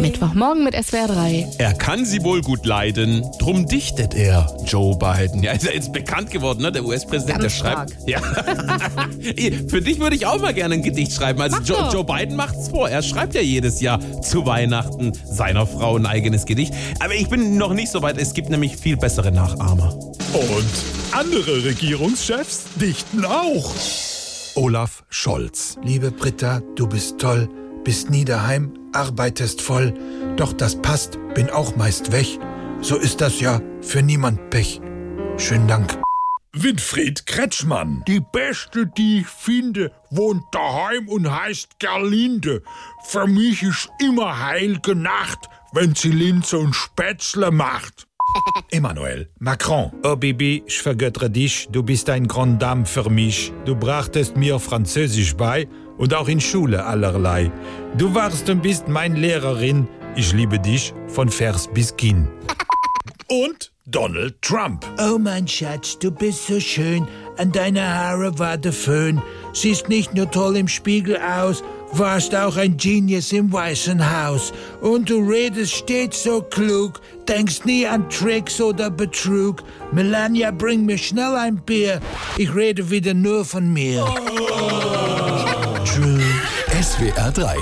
Mittwochmorgen mit SWR 3. Er kann sie wohl gut leiden, drum dichtet er Joe Biden. Ja, ist ja jetzt bekannt geworden, ne? Der US-Präsident, der schreibt. Ja. Für dich würde ich auch mal gerne ein Gedicht schreiben. Also Mach Joe, Biden macht's vor. Er schreibt ja jedes Jahr zu Weihnachten seiner Frau ein eigenes Gedicht. Aber ich bin noch nicht so weit. Es gibt nämlich viel bessere Nachahmer. Und andere Regierungschefs dichten auch. Olaf Scholz. Liebe Britta, du bist toll, bist nie daheim, arbeitest voll, doch das passt, bin auch meist weg. So ist das ja für niemand Pech. Schönen Dank. Winfried Kretschmann. Die Beste, die ich finde, wohnt daheim und heißt Gerlinde. Für mich ist immer heilige Nacht, wenn sie Linse und Spätzle macht. Emmanuel Macron. Oh Bibi, ich vergöttere dich, du bist ein Grand Dame für mich. Du brachtest mir Französisch bei und auch in Schule allerlei. Du warst und bist mein Lehrerin. Ich liebe dich von Vers bis Kinn. Und Donald Trump. Oh mein Schatz, du bist so schön, an deine Haare war der Föhn. Siehst nicht nur toll im Spiegel aus, warst auch ein Genius im Weißen Haus. Und du redest stets so klug, denkst nie an Tricks oder Betrug. Melania, bring mir schnell ein Bier, ich rede wieder nur von mir. True. SWR 3